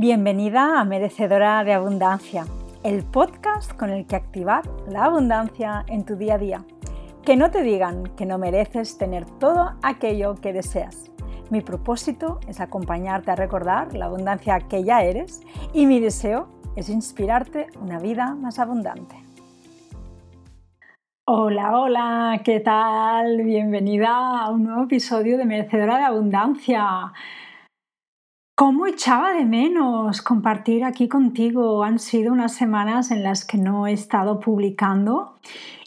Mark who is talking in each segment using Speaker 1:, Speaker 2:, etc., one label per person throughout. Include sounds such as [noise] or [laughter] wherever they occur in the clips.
Speaker 1: Bienvenida a Merecedora de Abundancia, el podcast con el que activar la abundancia en tu día a día. Que no te digan que no mereces tener todo aquello que deseas. Mi propósito es acompañarte a recordar la abundancia que ya eres y mi deseo es inspirarte una vida más abundante. Hola, hola, ¿qué tal? Bienvenida a un nuevo episodio de Merecedora de Abundancia. ¿Cómo echaba de menos compartir aquí contigo? Han sido unas semanas en las que no he estado publicando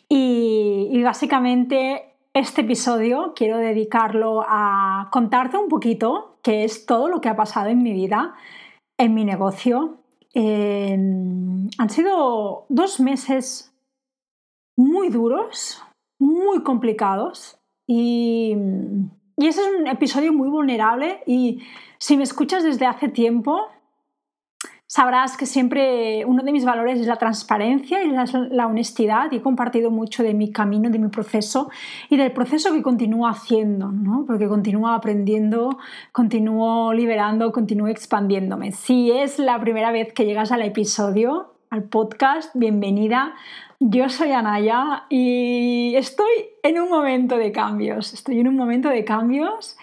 Speaker 1: y, básicamente este episodio quiero dedicarlo a contarte un poquito qué es todo lo que ha pasado en mi vida, en mi negocio. han sido dos meses muy duros, muy complicados y, y ese es un episodio muy vulnerable y si me escuchas desde hace tiempo, sabrás que siempre uno de mis valores es la transparencia y la, honestidad y he compartido mucho de mi camino, de mi proceso y del proceso que continúo haciendo, ¿no? porque continúo aprendiendo, continúo liberando, continúo expandiéndome. Si es la primera vez que llegas al episodio, al podcast, bienvenida. Yo soy Anaya y estoy en un momento de cambios, estoy en un momento de cambios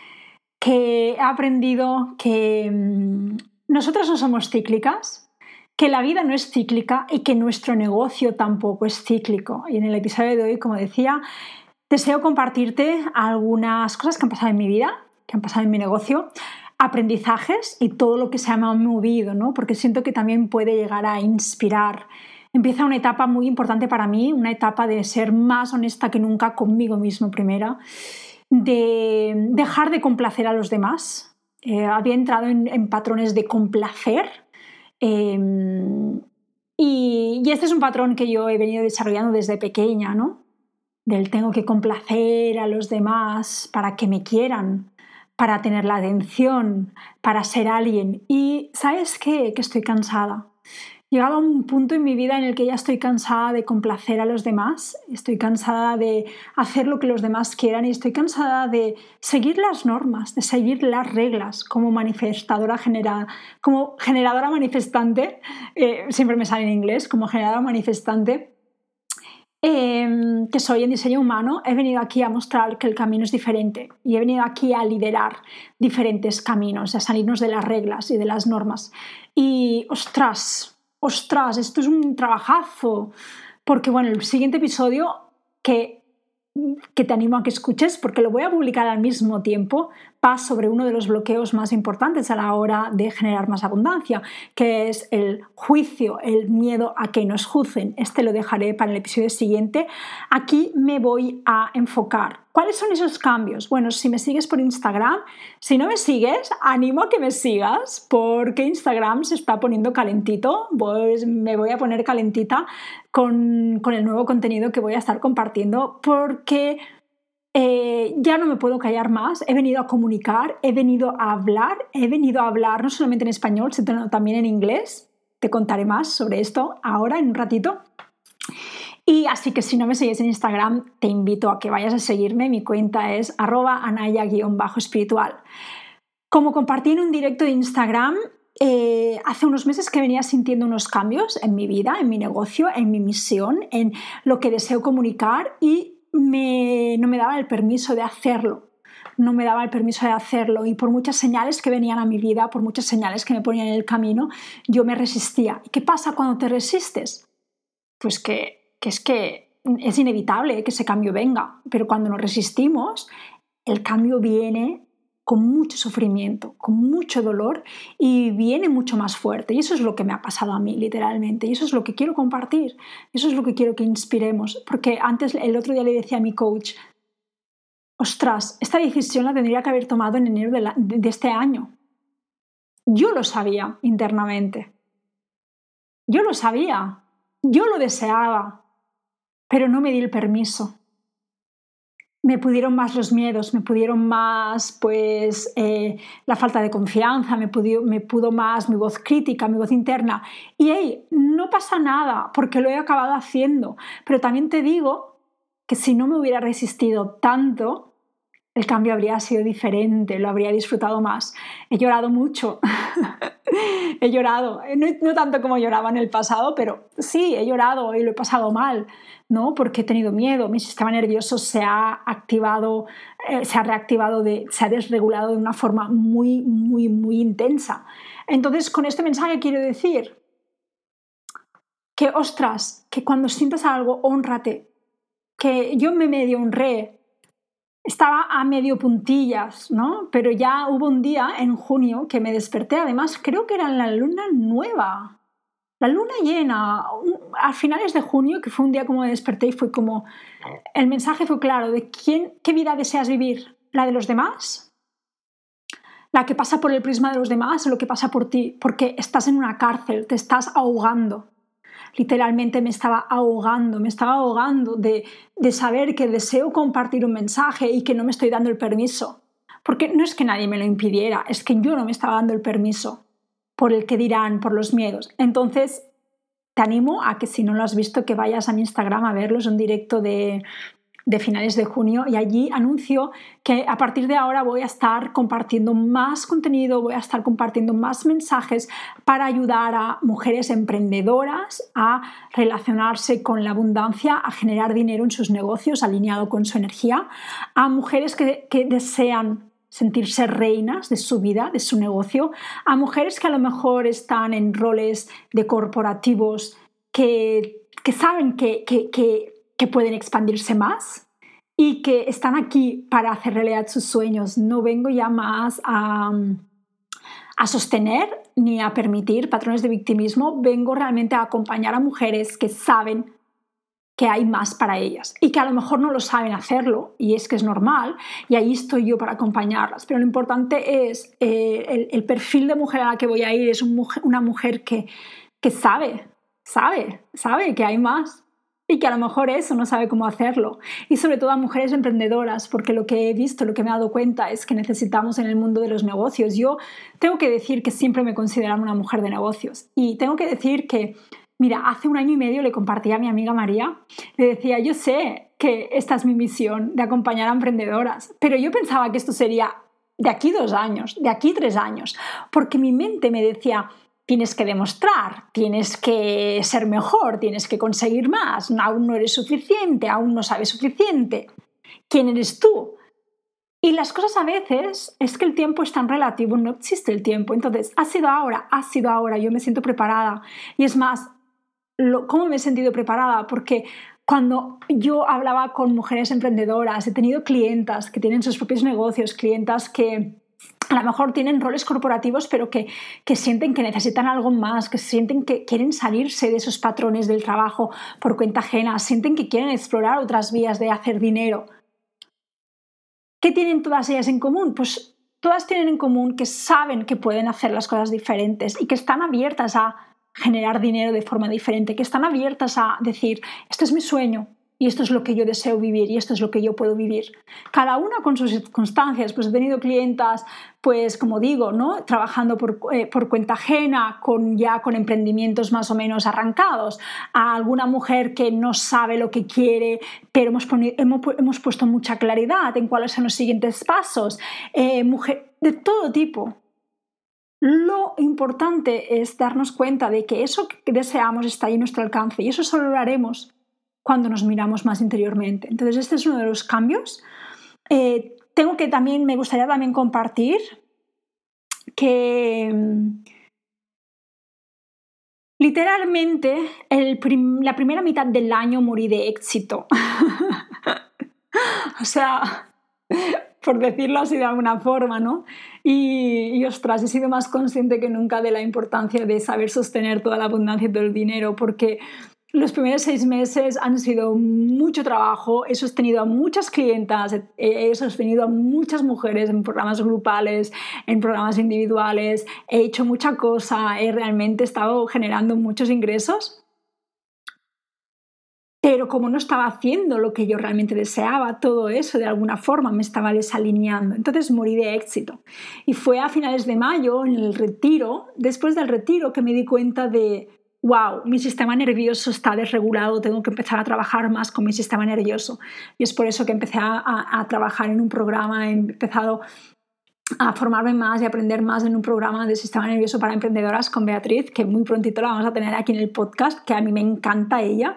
Speaker 1: que he aprendido que mm, nosotros no somos cíclicas, que la vida no es cíclica y que nuestro negocio tampoco es cíclico. Y en el episodio de hoy, como decía, deseo compartirte algunas cosas que han pasado en mi vida, que han pasado en mi negocio, aprendizajes y todo lo que se ha movido, ¿no? porque siento que también puede llegar a inspirar. Empieza una etapa muy importante para mí, una etapa de ser más honesta que nunca conmigo mismo primera de dejar de complacer a los demás. Eh, había entrado en, patrones de complacer. Em, y, y, este es un patrón que yo he venido desarrollando desde pequeña, ¿no? Del tengo que complacer a los demás para que me quieran, para tener la atención, para ser alguien. Y ¿sabes qué? Que estoy cansada llegado a un punto en mi vida en el que ya estoy cansada de complacer a los demás, estoy cansada de hacer lo que los demás quieran y estoy cansada de seguir las normas, de seguir las reglas como manifestadora general, como generadora manifestante, eh, siempre me sale en inglés, como generadora manifestante. Em, que soy en diseño humano, he venido aquí a mostrar que el camino es diferente y he venido aquí a liderar diferentes caminos, a salirnos de las reglas y de las normas. Y ostras, ostras, esto es un trabajazo. Porque bueno, el siguiente episodio que, que te animo a que escuches, porque lo voy a publicar al mismo tiempo, va sobre uno de los bloqueos más importantes a la hora de generar más abundancia, que es el juicio, el miedo a que nos juzguen. Este lo dejaré para el episodio siguiente. Aquí me voy a enfocar. ¿Cuáles son esos cambios? Bueno, si me sigues por Instagram, si no me sigues, animo a que me sigas porque Instagram se está poniendo calentito, pues me voy a poner calentita con, con el nuevo contenido que voy a estar compartiendo porque eh, ya no me puedo callar más, he venido a comunicar, he venido a hablar, he venido a hablar no solamente en español, sino también en inglés. Te contaré más sobre esto ahora, en un ratito. Y así que si no me sigues en Instagram, te invito a que vayas a seguirme. Mi cuenta es arroba anaya-espiritual. Como compartí en un directo de Instagram, eh, hace unos meses que venía sintiendo unos cambios en mi vida, en mi negocio, en mi misión, en lo que deseo comunicar y no me daba el permiso de hacerlo. No me daba el permiso de hacerlo y por muchas señales que venían a mi vida, por muchas señales que me ponían en el camino, yo me resistía. ¿Y qué pasa cuando te resistes? Pues que, que es que es inevitable que ese cambio venga, pero cuando nos resistimos, el cambio viene con mucho sufrimiento, con mucho dolor y viene mucho más fuerte. Y eso es lo que me ha pasado a mí, literalmente. Y eso es lo que quiero compartir. Eso es lo que quiero que inspiremos. Porque antes, el otro día le decía a mi coach, ostras, esta decisión la tendría que haber tomado en enero de, de este año. Yo lo sabía internamente. Yo lo sabía. Yo lo deseaba. Pero no me di el permiso me pudieron más los miedos, me pudieron más pues eh, la falta de confianza, me, me pudo más mi voz crítica, mi voz interna. Y hey, no pasa nada porque lo he acabado haciendo. Pero también te digo que si no me hubiera resistido tanto, el cambio habría sido diferente, lo habría disfrutado más. He llorado mucho. [laughs] [laughs] he llorado, no, no, tanto como lloraba en el pasado, pero sí, he llorado y lo he pasado mal, ¿no? Porque he tenido miedo, mi sistema nervioso se ha activado, eh, se ha reactivado, se ha desregulado de una forma muy, muy, muy intensa. Entonces, con este mensaje quiero decir que, ostras, que cuando sientas algo, honrate, que yo me medio honré estaba a medio puntillas, ¿no? Pero ya hubo un día en junio que me desperté, además creo que era en la luna nueva, la luna llena, a finales de junio, que fue un día como me desperté y fue como, el mensaje fue claro, de quién, qué vida deseas vivir, la de los demás, la que pasa por el prisma de los demás o lo que pasa por ti, porque estás en una cárcel, te estás ahogando literalmente me estaba ahogando, me estaba ahogando de, saber que deseo compartir un mensaje y que no me estoy dando el permiso. Porque no es que nadie me lo impidiera, es que yo no me estaba dando el permiso por el que dirán, por los miedos. Entonces, te animo a que si no lo has visto, que vayas a mi Instagram a verlo, es un directo de, de finales de junio y allí anuncio que a partir de ahora voy a estar compartiendo más contenido, voy a estar compartiendo más mensajes para ayudar a mujeres emprendedoras a relacionarse con la abundancia, a generar dinero en sus negocios alineado con su energía, a mujeres que, desean sentirse reinas de su vida, de su negocio, a mujeres que a lo mejor están en roles de corporativos que, que saben que, que, que pueden expandirse más y que están aquí para hacer realidad sus sueños. No vengo ya más a, a sostener ni a permitir patrones de victimismo, vengo realmente a acompañar a mujeres que saben que hay más para ellas y que a lo mejor no lo saben hacerlo y es que es normal y ahí estoy yo para acompañarlas. Pero lo importante es eh, el, perfil de mujer a la que voy a ir es una mujer que, que sabe, sabe, sabe que hay más y que a lo mejor eso no sabe cómo hacerlo. Y sobre todo a mujeres emprendedoras, porque lo que he visto, lo que me he dado cuenta es que necesitamos en el mundo de los negocios. Yo tengo que decir que siempre me considerado una mujer de negocios y tengo que decir que, mira, hace un año y medio le compartí a mi amiga María, le decía, yo sé que esta es mi misión de acompañar a emprendedoras, pero yo pensaba que esto sería de aquí dos años, de aquí tres años, porque mi mente me decía, tienes que demostrar, tienes que ser mejor, tienes que conseguir más, aún no eres suficiente, aún no sabes suficiente. ¿Quién eres tú? Y las cosas a veces es que el tiempo es tan relativo, no existe el tiempo. Entonces, ha sido ahora, ha sido ahora, yo me siento preparada. Y es más, ¿cómo me he sentido preparada? Porque cuando yo hablaba con mujeres emprendedoras, he tenido clientas que tienen sus propios negocios, clientas que a lo mejor tienen roles corporativos, pero que, sienten que necesitan algo más, que sienten que quieren salirse de esos patrones del trabajo por cuenta ajena, sienten que quieren explorar otras vías de hacer dinero. ¿Qué tienen todas ellas en común? Pues todas tienen en común que saben que pueden hacer las cosas diferentes y que están abiertas a generar dinero de forma diferente, que están abiertas a decir, este es mi sueño, y esto es lo que yo deseo vivir y esto es lo que yo puedo vivir. Cada una con sus circunstancias, pues he tenido clientas, pues como digo, ¿no? trabajando por, eh, por cuenta ajena, con, ya con emprendimientos más o menos arrancados, a alguna mujer que no sabe lo que quiere, pero hemos, hemos, hemos puesto mucha claridad en cuáles son los siguientes pasos, eh, mujer, de todo tipo. Lo importante es darnos cuenta de que eso que deseamos está ahí a nuestro alcance y eso solo lo haremos cuando nos miramos más interiormente. Entonces, este es uno de los cambios. Eh, tengo que también, me gustaría también compartir que mm, literalmente la primera mitad del año morí de éxito. [laughs] o sea, por decirlo así de alguna forma, ¿no? Y, y, ostras, he sido más consciente que nunca de la importancia de saber sostener toda la abundancia del dinero, porque los primeros seis meses han sido mucho trabajo, he sostenido a muchas clientas, he sostenido a muchas mujeres en programas grupales, en programas individuales, he hecho mucha cosa, he realmente estado generando muchos ingresos. Pero como no estaba haciendo lo que yo realmente deseaba, todo eso de alguna forma me estaba desalineando. Entonces morí de éxito. Y fue a finales de mayo, en el retiro, después del retiro, que me di cuenta de, wow, mi sistema nervioso está desregulado, tengo que empezar a trabajar más con mi sistema nervioso. Y es por eso que empecé a, trabajar en un programa, he empezado a formarme más y aprender más en un programa de sistema nervioso para emprendedoras con Beatriz, que muy prontito la vamos a tener aquí en el podcast, que a mí me encanta ella.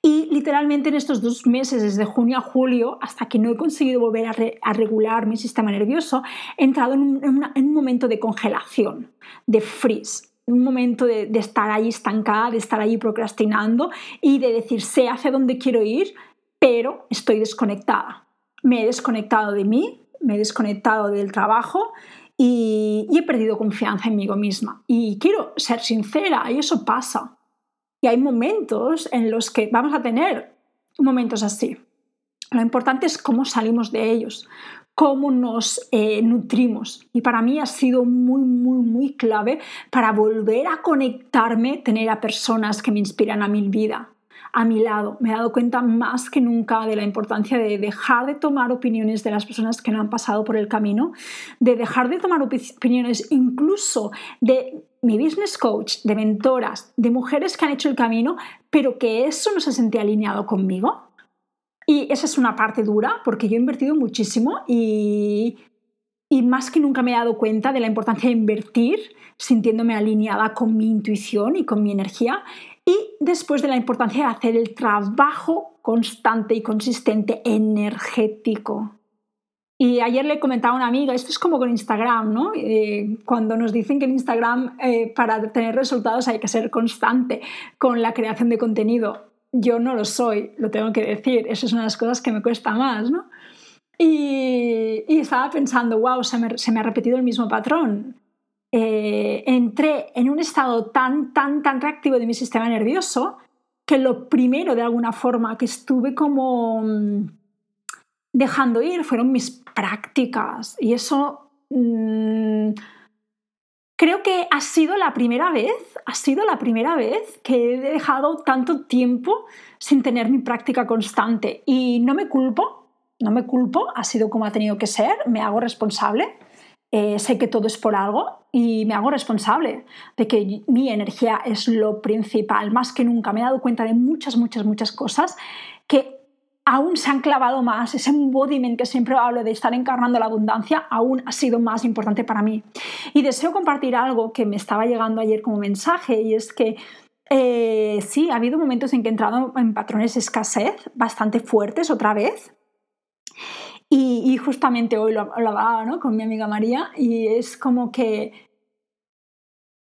Speaker 1: Y literalmente en estos dos meses, desde junio a julio, hasta que no he conseguido volver a, regular mi sistema nervioso, he entrado en un, momento de congelación, de freeze, un momento de, estar ahí estancada, de estar ahí procrastinando y de decir, sé hacia dónde quiero ir, pero estoy desconectada. Me he desconectado de mí, me he desconectado del trabajo y, he perdido confianza en mí misma. Y quiero ser sincera, y eso pasa. Y hay momentos en los que vamos a tener momentos así. Lo importante es cómo salimos de ellos, cómo nos eh, nutrimos. Y para mí ha sido muy, muy, muy clave para volver a conectarme, tener a personas que me inspiran a mi vida a mi lado. Me he dado cuenta más que nunca de la importancia de dejar de tomar opiniones de las personas que no han pasado por el camino, de dejar de tomar opiniones incluso de mi business coach, de mentoras, de mujeres que han hecho el camino, pero que eso no se sentía alineado conmigo. Y esa es una parte dura porque yo he invertido muchísimo y, y más que nunca me he dado cuenta de la importancia de invertir sintiéndome alineada con mi intuición y con mi energía y después de la importancia de hacer el trabajo constante y consistente energético. Y ayer le comentaba a una amiga, esto es como con Instagram, ¿no? Eh, cuando nos dicen que en Instagram eh, para tener resultados hay que ser constante con la creación de contenido. Yo no lo soy, lo tengo que decir, eso es una de las cosas que me cuesta más, ¿no? Y, estaba pensando, wow, se me ha repetido el mismo patrón. Eh, entré en un estado tan, tan, tan reactivo de mi sistema nervioso que lo primero, de alguna forma, que estuve como mm, dejando ir fueron mis prácticas. Y eso mm, creo que ha sido la primera vez, ha sido la primera vez que he dejado tanto tiempo sin tener mi práctica constante. Y no me culpo, no me culpo, ha sido como ha tenido que ser, me hago responsable eh, sé que todo es por algo y me hago responsable de que mi energía es lo principal. Más que nunca me he dado cuenta de muchas, muchas, muchas cosas que aún se han clavado más. Ese embodiment que siempre hablo de estar encarnando la abundancia aún ha sido más importante para mí. Y deseo compartir algo que me estaba llegando ayer como mensaje y es que eh, sí, ha habido momentos en que he entrado en patrones de escasez bastante fuertes otra vez y, justamente hoy lo, hablaba con mi amiga María y es como que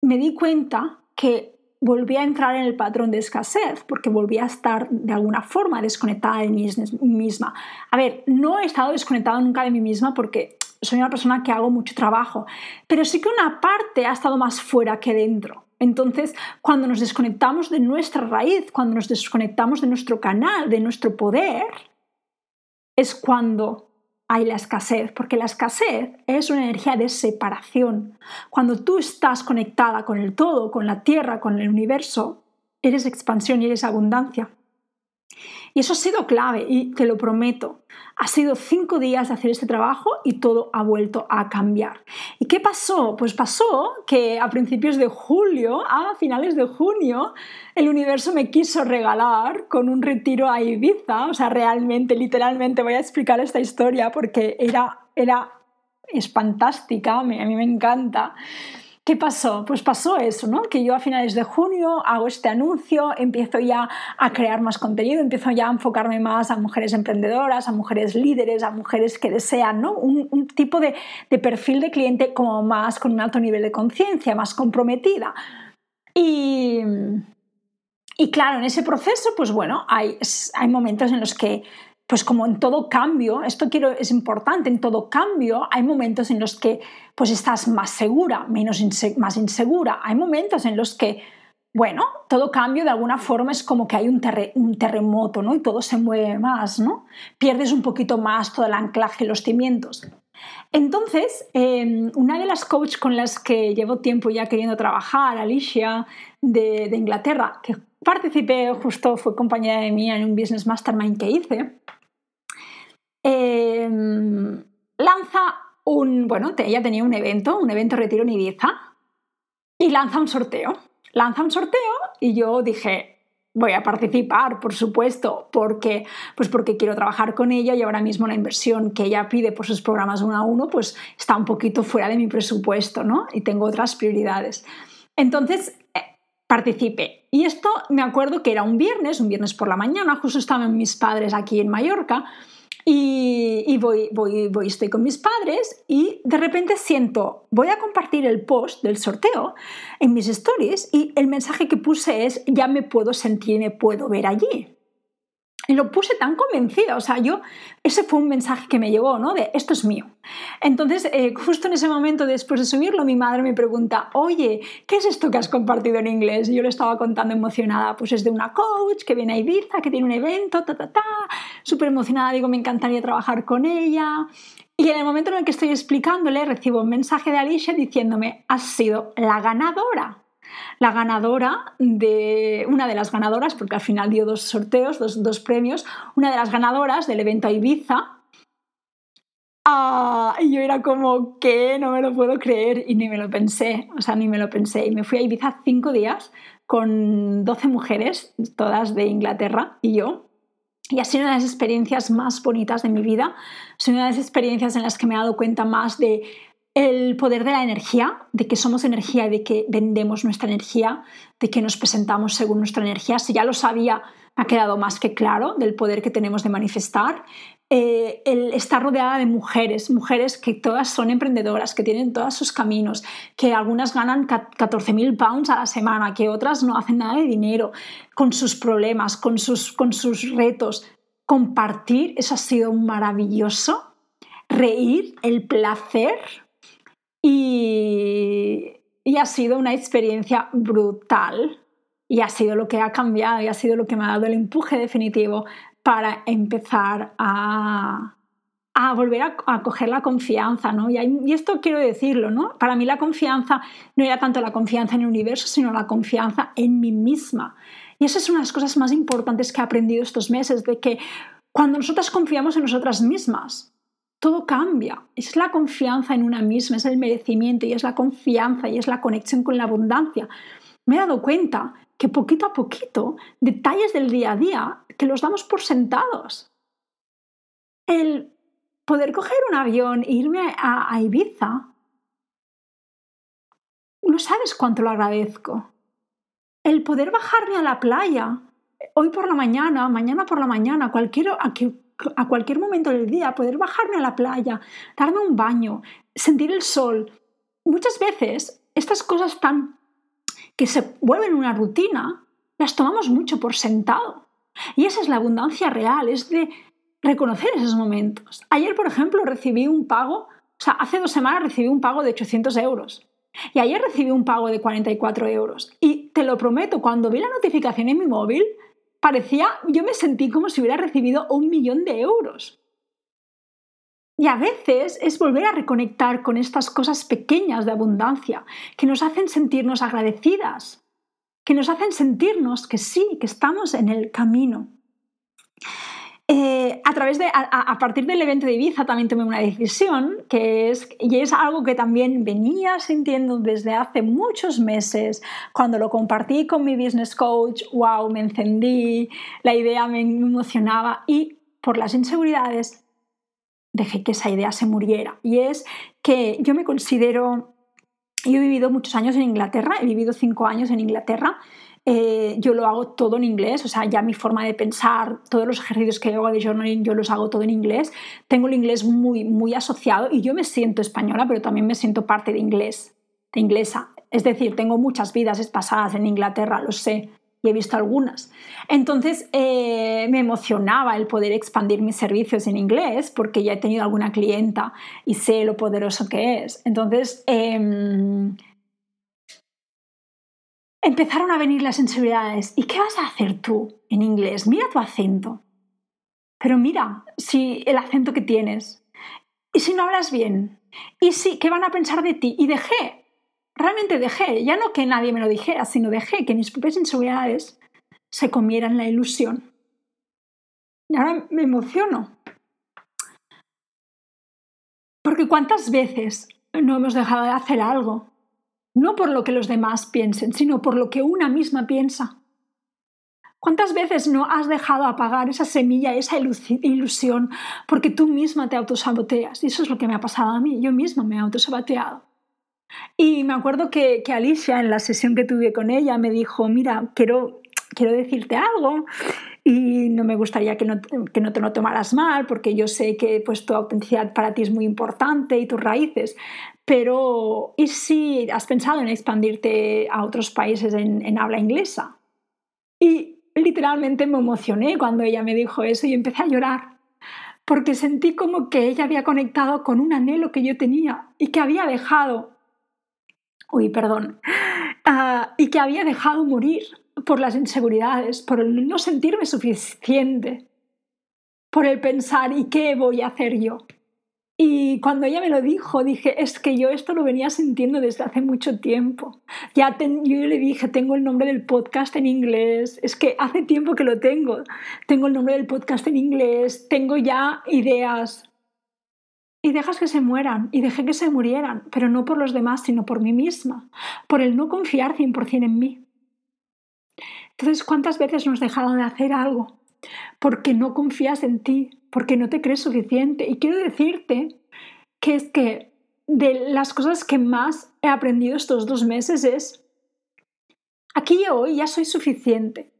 Speaker 1: me di cuenta que volví a entrar en el patrón de escasez porque volví a estar de alguna forma desconectada de mí misma. A ver, no he estado desconectada nunca de mí misma porque soy una persona que hago mucho trabajo, pero sí que una parte ha estado más fuera que dentro. Entonces, cuando nos desconectamos de nuestra raíz, cuando nos desconectamos de nuestro canal, de nuestro poder, es cuando hay la escasez, porque la escasez es una energía de separación. Cuando tú estás conectada con el todo, con la tierra, con el universo, eres expansión y eres abundancia. Y eso ha sido clave y te lo prometo. Ha sido cinco días de hacer este trabajo y todo ha vuelto a cambiar. ¿Y qué pasó? Pues pasó que a principios de julio, a finales de junio, el universo me quiso regalar con un retiro a Ibiza. O sea, realmente, literalmente voy a explicar esta historia porque era, era es fantástica, a mí me encanta. ¿Qué pasó? Pues pasó eso, ¿no? Que yo a finales de junio hago este anuncio, empiezo ya a crear más contenido, empiezo ya a enfocarme más a mujeres emprendedoras, a mujeres líderes, a mujeres que desean, ¿no? Un, tipo de, perfil de cliente como más con un alto nivel de conciencia, más comprometida. Y, y claro, en ese proceso, pues bueno, hay, hay momentos en los que pues como en todo cambio, esto quiero, es importante, en todo cambio hay momentos en los que pues estás más segura, menos más insegura, hay momentos en los que, bueno, todo cambio de alguna forma es como que hay un, un terremoto, ¿no? Y todo se mueve más, ¿no? Pierdes un poquito más todo el anclaje, los cimientos. Entonces, em, una de las coaches con las que llevo tiempo ya queriendo trabajar, Alicia, de, de Inglaterra, que participé justo, fue compañera de mía en un business mastermind que hice, Em, lanza un, bueno, ella tenía un evento, un evento retiro en Ibiza, y lanza un sorteo. Lanza un sorteo y yo dije, voy a participar, por supuesto, porque, pues porque quiero trabajar con ella y ahora mismo la inversión que ella pide por sus programas uno a uno pues está un poquito fuera de mi presupuesto, ¿no? Y tengo otras prioridades. Entonces, eh, participé. Y esto me acuerdo que era un viernes, un viernes por la mañana, justo estaban mis padres aquí en Mallorca y, voy, voy, voy, estoy con mis padres y de repente siento, voy a compartir el post del sorteo en mis stories y el mensaje que puse es, ya me puedo sentir y me puedo ver allí. Lo puse tan convencida, o sea, yo, ese fue un mensaje que me llegó, ¿no? De esto es mío. Entonces, eh, justo en ese momento, después de subirlo, mi madre me pregunta, oye, ¿qué es esto que has compartido en inglés? Y yo le estaba contando emocionada, pues es de una coach que viene a Ibiza, que tiene un evento, ta, ta, ta, súper emocionada, digo, me encantaría trabajar con ella. Y en el momento en el que estoy explicándole, recibo un mensaje de Alicia diciéndome, has sido la ganadora la ganadora de, una de las ganadoras, porque al final dio dos sorteos, dos, premios, una de las ganadoras del evento Ibiza. Ah, y yo era como, ¿qué? No me lo puedo creer y ni me lo pensé, o sea, ni me lo pensé. Y me fui a Ibiza cinco días con 12 mujeres, todas de Inglaterra, y yo. Y ha sido una de las experiencias más bonitas de mi vida. Sido una de las experiencias en las que me he dado cuenta más de el poder de la energía, de que somos energía y de que vendemos nuestra energía, de que nos presentamos según nuestra energía. Si ya lo sabía, ha quedado más que claro del poder que tenemos de manifestar. Eh, el estar rodeada de mujeres, mujeres que todas son emprendedoras, que tienen todos sus caminos, que algunas ganan 14.000 pounds a la semana, que otras no hacen nada de dinero, con sus problemas, con sus, con sus retos. Compartir, eso ha sido maravilloso. Reír, el placer, y, ha sido una experiencia brutal y ha sido lo que ha cambiado y ha sido lo que me ha dado el empuje definitivo para empezar a, volver a, coger la confianza, ¿no? Y, esto quiero decirlo, ¿no? Para mí la confianza no era tanto la confianza en el universo, sino la confianza en mí misma. Y esa es una de las cosas más importantes que he aprendido estos meses, de que cuando nosotras confiamos en nosotras mismas, todo cambia. Es la confianza en una misma, es el merecimiento y es la confianza y es la conexión con la abundancia. Me he dado cuenta que poquito a poquito, detalles del día a día, que los damos por sentados. El poder coger un avión e irme a, a Ibiza, no sabes cuánto lo agradezco. El poder bajarme a la playa, hoy por la mañana, mañana por la mañana, cualquier, a cualquier momento del día, poder bajarme a la playa, darme un baño, sentir el sol. Muchas veces estas cosas tan que se vuelven una rutina, las tomamos mucho por sentado. Y esa es la abundancia real, es de reconocer esos momentos. Ayer, por ejemplo, recibí un pago, o sea, hace dos semanas recibí un pago de 800 euros. Y ayer recibí un pago de 44 euros. Y te lo prometo, cuando vi la notificación en mi móvil, parecía, yo me sentí como si hubiera recibido un millón de euros. Y a veces es volver a reconectar con estas cosas pequeñas de abundancia que nos hacen sentirnos agradecidas, que nos hacen sentirnos que sí, que estamos en el camino. Eh, a, través de, a, partir del evento de Ibiza también tomé una decisión que es, y es algo que también venía sintiendo desde hace muchos meses. Cuando lo compartí con mi business coach, wow, me encendí, la idea me emocionaba y por las inseguridades dejé que esa idea se muriera. Y es que yo me considero, yo he vivido muchos años en Inglaterra, he vivido cinco años en Inglaterra eh, yo lo hago todo en inglés, o sea, ya mi forma de pensar, todos los ejercicios que hago de journaling, yo los hago todo en inglés. Tengo el inglés muy, muy asociado y yo me siento española, pero también me siento parte de inglés, de inglesa. Es decir, tengo muchas vidas pasadas en Inglaterra, lo sé, y he visto algunas. Entonces eh, me emocionaba el poder expandir mis servicios en inglés porque ya he tenido alguna clienta y sé lo poderoso que es. Entonces, em, empezaron a venir las inseguridades. ¿Y qué vas a hacer tú en inglés? Mira tu acento. Pero mira si el acento que tienes. ¿Y si no hablas bien? ¿Y si qué van a pensar de ti? Y dejé, realmente dejé, ya no que nadie me lo dijera, sino dejé que mis propias inseguridades se comieran la ilusión. Y ahora me emociono. Porque cuántas veces no hemos dejado de hacer algo no por lo que los demás piensen, sino por lo que una misma piensa. ¿Cuántas veces no has dejado apagar esa semilla, esa ilusión, porque tú misma te autosaboteas? Y eso es lo que me ha pasado a mí. Yo misma me he autosaboteado. Y me acuerdo que, Alicia, en la sesión que tuve con ella, me dijo, mira, quiero, quiero decirte algo y no me gustaría que no, que no te lo tomaras mal, porque yo sé que pues, tu autenticidad para ti es muy importante y tus raíces, pero ¿y si has pensado en expandirte a otros países en, en habla inglesa? Y literalmente me emocioné cuando ella me dijo eso y empecé a llorar, porque sentí como que ella había conectado con un anhelo que yo tenía y que había dejado, uy, perdón, uh, y que había dejado morir por las inseguridades, por el no sentirme suficiente, por el pensar ¿y qué voy a hacer yo? Y cuando ella me lo dijo, dije, es que yo esto lo venía sintiendo desde hace mucho tiempo. Ya yo le dije, tengo el nombre del podcast en inglés, es que hace tiempo que lo tengo. Tengo el nombre del podcast en inglés, tengo ya ideas. Y dejas que se mueran, y dejé que se murieran, pero no por los demás, sino por mí misma, por el no confiar 100% en mí. Entonces, ¿cuántas veces nos dejado de hacer algo? Porque no confías en ti, porque no te crees suficiente. Y quiero decirte que es que de las cosas que más he aprendido estos dos meses es, aquí y hoy ya soy suficiente.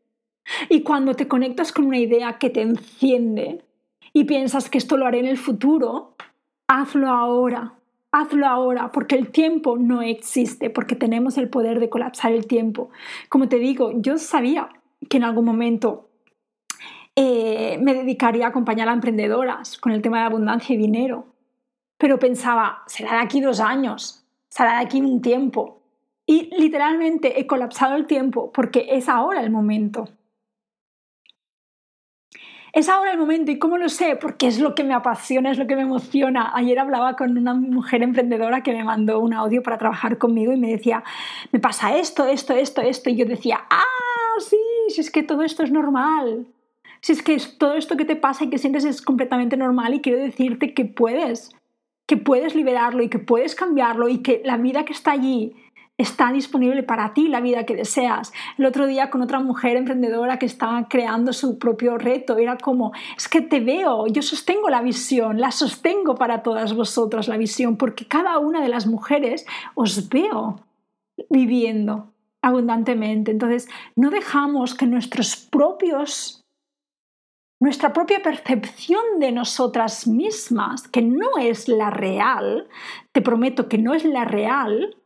Speaker 1: Y cuando te conectas con una idea que te enciende y piensas que esto lo haré en el futuro, hazlo ahora. Hazlo ahora, porque el tiempo no existe, porque tenemos el poder de colapsar el tiempo. Como te digo, yo sabía que en algún momento eh, me dedicaría a acompañar a emprendedoras con el tema de abundancia y dinero. Pero pensaba, será de aquí dos años, será de aquí un tiempo. Y literalmente he colapsado el tiempo porque es ahora el momento. Es ahora el momento. ¿Y cómo lo sé? Porque es lo que me apasiona, es lo que me emociona. Ayer hablaba con una mujer emprendedora que me mandó un audio para trabajar conmigo y me decía, me pasa esto, esto, esto, esto. Y yo decía, ah, sí, si es que todo esto es normal si es que todo esto que te pasa y que sientes es completamente normal y quiero decirte que puedes, que puedes liberarlo y que puedes cambiarlo y que la vida que está allí está disponible para ti, la vida que deseas. El otro día con otra mujer emprendedora que estaba creando su propio reto, era como, es que te veo, yo sostengo la visión, la sostengo para todas vosotras la visión, porque cada una de las mujeres os veo viviendo abundantemente. Entonces, no dejamos que nuestros propios nuestra propia percepción de nosotras mismas, que no es la real, te prometo que no es la real,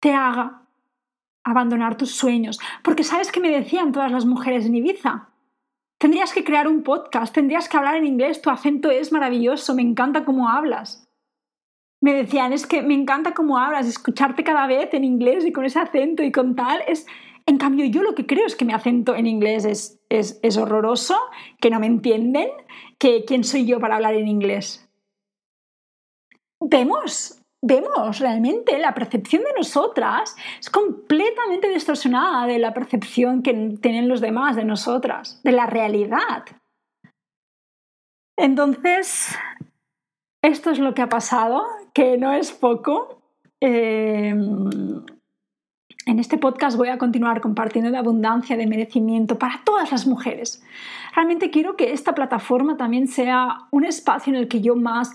Speaker 1: te haga abandonar tus sueños. Porque sabes que me decían todas las mujeres en Ibiza. Tendrías que crear un podcast, tendrías que hablar en inglés, tu acento es maravilloso, me encanta cómo hablas. Me decían, es que me encanta cómo hablas, escucharte cada vez en inglés y con ese acento y con tal, es, en cambio, yo lo que creo es que mi acento en inglés es, es, horroroso, que no me entienden, que quién soy yo para hablar en inglés. Vemos, vemos realmente la percepción de nosotras es completamente distorsionada de la percepción que tienen los demás de nosotras, de la realidad. Entonces, esto es lo que ha pasado, que no es poco. Eh, en este podcast voy a continuar compartiendo de abundancia, de merecimiento para todas las mujeres. Realmente quiero que esta plataforma también sea un espacio en el que yo más,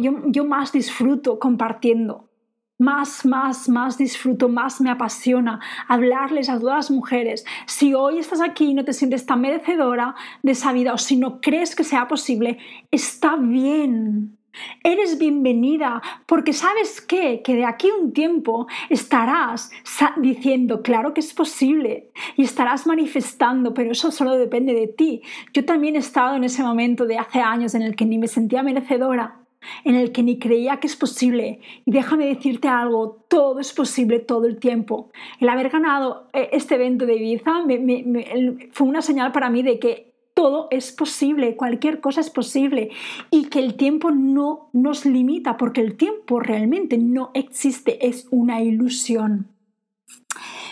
Speaker 1: yo, más disfruto compartiendo. Más, más, más disfruto, más me apasiona hablarles a todas las mujeres. Si hoy estás aquí y no te sientes tan merecedora de esa vida o si no crees que sea posible, está bien. Eres bienvenida porque sabes qué? que de aquí un tiempo estarás diciendo, claro que es posible y estarás manifestando, pero eso solo depende de ti. Yo también he estado en ese momento de hace años en el que ni me sentía merecedora, en el que ni creía que es posible. Y déjame decirte algo, todo es posible todo el tiempo. El haber ganado eh, este evento de Ibiza fue una señal para mí de que todo es posible, cualquier cosa es posible y que el tiempo no nos limita porque el tiempo realmente no existe, es una ilusión.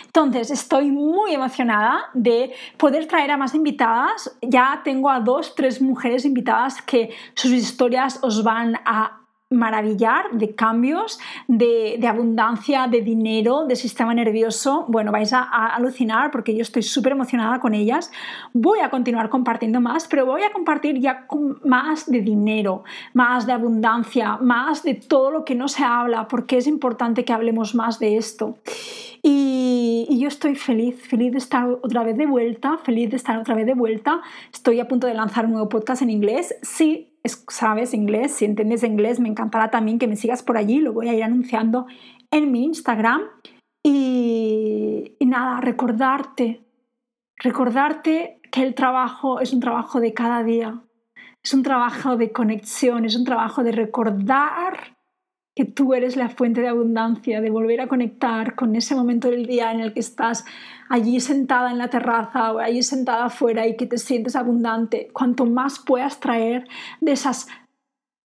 Speaker 1: Entonces, estoy muy emocionada de poder traer a más invitadas. Ya tengo a dos, tres mujeres invitadas que sus historias os van a maravillar de cambios, de, abundancia, de dinero, de sistema nervioso. Bueno, vais a, alucinar porque yo estoy súper emocionada con ellas. Voy a continuar compartiendo más, pero voy a compartir ya más de dinero, más de abundancia, más de todo lo que no se habla, porque es importante que hablemos más de esto. Y, yo estoy feliz, feliz de estar otra vez de vuelta, feliz de estar otra vez de vuelta. Estoy a punto de lanzar un nuevo podcast en inglés. Sí, sabes inglés, si entiendes inglés, me encantará también que me sigas por allí, lo voy a ir anunciando en mi Instagram. Y, y nada, recordarte, recordarte que el trabajo es un trabajo de cada día, es un trabajo de conexión, es un trabajo de recordar que tú eres la fuente de abundancia, de volver a conectar con ese momento del día en el que estás allí sentada en la terraza o allí sentada afuera y que te sientes abundante. Cuanto más puedas traer de esas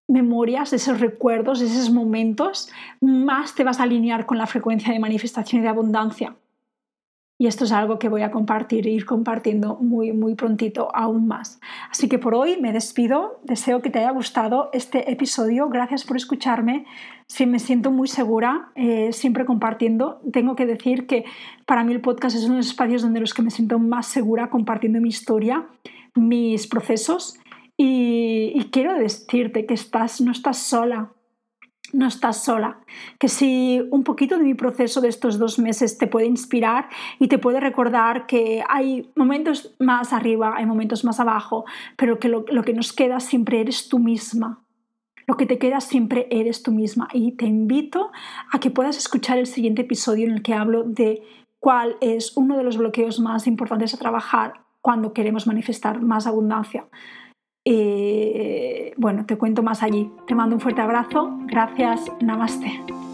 Speaker 1: memorias, de esos recuerdos, de esos momentos, más te vas a alinear con la frecuencia de manifestación y de abundancia. Y esto es algo que voy a compartir e ir compartiendo muy, muy prontito aún más. Así que por hoy me despido. Deseo que te haya gustado este episodio. Gracias por escucharme. Sí, me siento muy segura eh, siempre compartiendo. Tengo que decir que para mí el podcast es uno de los espacios donde los que me siento más segura compartiendo mi historia, mis procesos. Y, y quiero decirte que estás, no estás sola no estás sola, que si un poquito de mi proceso de estos dos meses te puede inspirar y te puede recordar que hay momentos más arriba, hay momentos más abajo, pero que lo, que nos queda siempre eres tú misma. Lo que te queda siempre eres tú misma. Y te invito a que puedas escuchar el siguiente episodio en el que hablo de cuál es uno de los bloqueos más importantes a trabajar cuando queremos manifestar más abundancia. Eh, bueno, te cuento más allí. Te mando un fuerte abrazo. Gracias. Namaste.